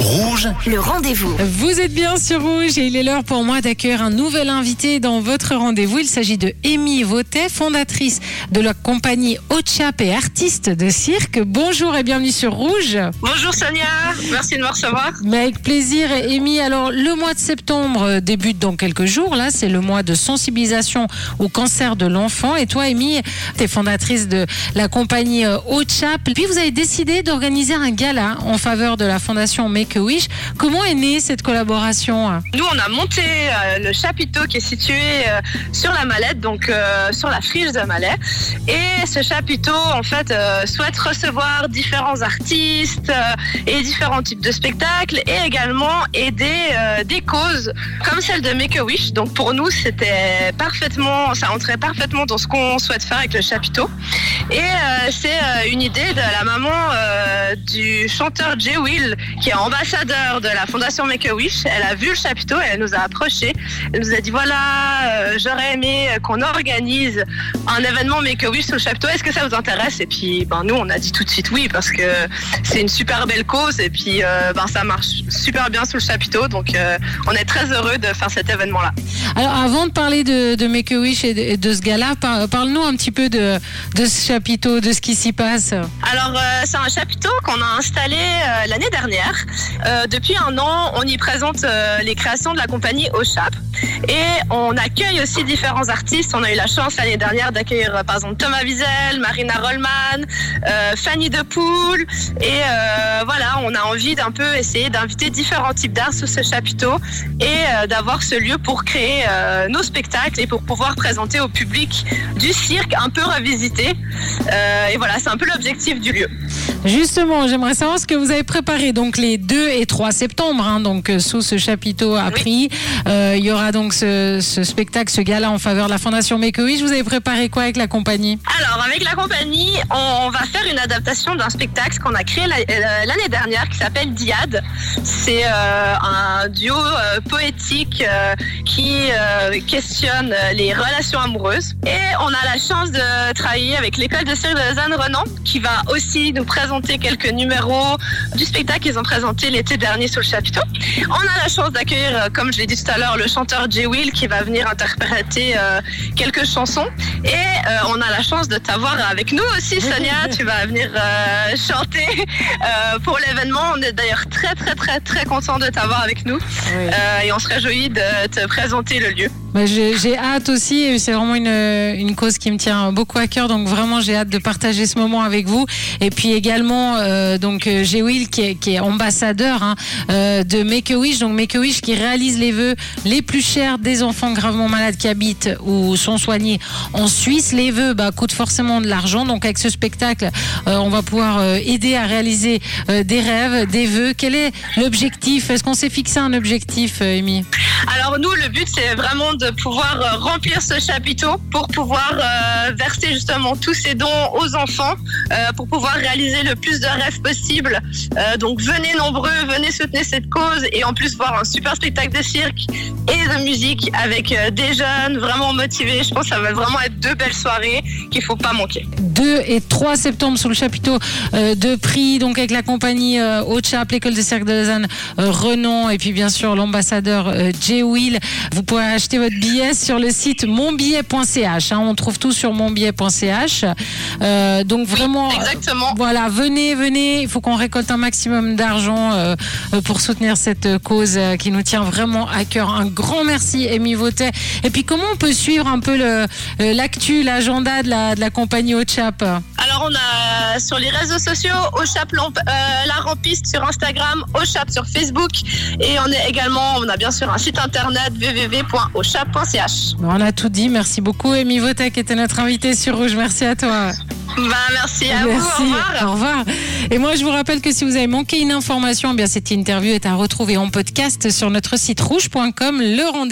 Rouge, Le rendez-vous. Vous êtes bien sur Rouge et il est l'heure pour moi d'accueillir un nouvel invité dans votre rendez-vous. Il s'agit de Amy Vautet, fondatrice de la compagnie Ochap et artiste de cirque. Bonjour et bienvenue sur Rouge. Bonjour Sonia, merci de me recevoir. Mais avec plaisir, Amy. Alors, le mois de septembre euh, débute dans quelques jours. Là, c'est le mois de sensibilisation au cancer de l'enfant. Et toi, Amy, tu es fondatrice de la compagnie euh, Ochap. Puis, vous avez décidé d'organiser un gala en faveur de la fondation Make-A-Wish. Comment est née cette collaboration Nous, on a monté euh, le chapiteau qui est situé euh, sur la mallette, donc euh, sur la friche de Malais. Et ce chapiteau, en fait, souhaite recevoir différents artistes et différents types de spectacles et également aider des causes comme celle de Make-A-Wish. Donc pour nous, c'était parfaitement, ça entrait parfaitement dans ce qu'on souhaite faire avec le chapiteau. Et c'est une idée de la maman du chanteur Jay Will, qui est ambassadeur de la fondation Make-A-Wish. Elle a vu le chapiteau et elle nous a approchés. Elle nous a dit voilà, euh, j'aurais aimé qu'on organise un événement Make-A-Wish sur le chapiteau. Est-ce que ça vous intéresse? Et puis ben, nous, on a dit tout de suite oui, parce que c'est une super belle cause et puis euh, ben, ça marche super bien sous le chapiteau. Donc euh, on est très heureux de faire cet événement-là. Alors, avant de parler de, de Make-A-Wish et de, et de ce gala, par- parle-nous un petit peu de, de ce chapiteau, de ce qui s'y passe. Alors, euh, c'est un chapiteau qu'on a installé euh, l'année dernière. Euh, depuis un an, on y présente euh, les créations de la compagnie Ochap. Et on accueille aussi différents artistes. On a eu la chance l'année dernière d'accueillir euh, par exemple Thomas Wiesel, Marina Rollman, Fanny Depoule. Et voilà, on a envie d'un peu essayer d'inviter différents types d'art sur ce chapiteau et d'avoir ce lieu pour créer nos spectacles et pour pouvoir présenter au public du cirque un peu revisité. Et voilà, c'est un peu l'objectif du lieu. Justement, j'aimerais savoir ce que vous avez préparé donc les 2 et 3 septembre, hein, donc euh, sous ce chapiteau à prix. Euh, il y aura donc ce, ce spectacle, ce gala en faveur de la Fondation Make-A-Wish. Vous avez préparé quoi avec la compagnie? Alors, avec la compagnie, on va faire une adaptation d'un spectacle qu'on a créé euh, l'année dernière qui s'appelle Diade. C'est euh, un duo euh, poétique qui questionne les relations amoureuses. Et on a la chance de travailler avec l'école de cirque de Lausanne Renan qui va aussi nous présenter quelques numéros du spectacle qu'ils ont présenté l'été dernier sur le chapiteau. On a la chance d'accueillir, euh, comme je l'ai dit tout à l'heure, le chanteur Jay Will qui va venir interpréter euh, quelques chansons. Et euh, on a la chance de t'avoir avec nous aussi, Sonia. tu vas venir euh, chanter pour l'événement. On est d'ailleurs très, très, très, très content de t'avoir avec nous. Et on se réjouit de te présenter le lieu. Bah, J'ai hâte aussi, c'est vraiment une, une cause qui me tient beaucoup à cœur, donc vraiment j'ai hâte de partager ce moment avec vous. Et puis également, euh, donc euh, j'ai Will qui est, qui est ambassadeur hein, euh, de Make-A-Wish, donc Make-A-Wish qui réalise les vœux les plus chers des enfants gravement malades qui habitent ou sont soignés en Suisse. Les vœux bah, coûtent forcément de l'argent, donc avec ce spectacle, euh, on va pouvoir euh, aider à réaliser euh, des rêves, des vœux. Quel est l'objectif? Est-ce qu'on s'est fixé un objectif, Amy? Alors nous, le but, c'est vraiment de pouvoir euh, remplir ce chapiteau pour pouvoir euh, verser justement tous ces dons aux enfants, euh, pour pouvoir réaliser le plus de rêves possible. Donc venez nombreux, venez soutenir cette cause et en plus voir un super spectacle de cirque et de musique avec des jeunes vraiment motivés. Je pense que ça va vraiment être deux belles soirées qu'il faut pas manquer. 2 et 3 septembre sous le chapiteau euh, de prix, donc avec la compagnie euh, Haute-Chape, l'école de cirque de Lausanne, euh, Renan, et puis bien sûr l'ambassadeur Jay Will. Vous pouvez acheter votre billet sur le site monbillet.ch. hein. on trouve tout sur monbillet.ch. Euh, donc vraiment, Exactement. voilà, venez, venez. Il faut qu'on récolte un maximum d'argent euh, pour soutenir cette cause euh, qui nous tient vraiment à cœur. Un grand merci, Amy Vautet. Et puis, comment on peut suivre un peu l'actu, l'agenda de la, de la compagnie Haute-Chape Alors on a sur les réseaux sociaux Ochap Lamp- euh, la rampiste sur Instagram, Ochap sur Facebook et on est également, on a bien sûr un site internet www.ochap.ch. On a tout dit. Merci beaucoup, Amy qui était notre invitée sur Rouge. Merci à toi. Bah merci à vous, au revoir. Au revoir. Et moi, je vous rappelle que si vous avez manqué une information, eh bien cette interview est à retrouver en podcast sur notre site rouge.com. Le rendez-vous.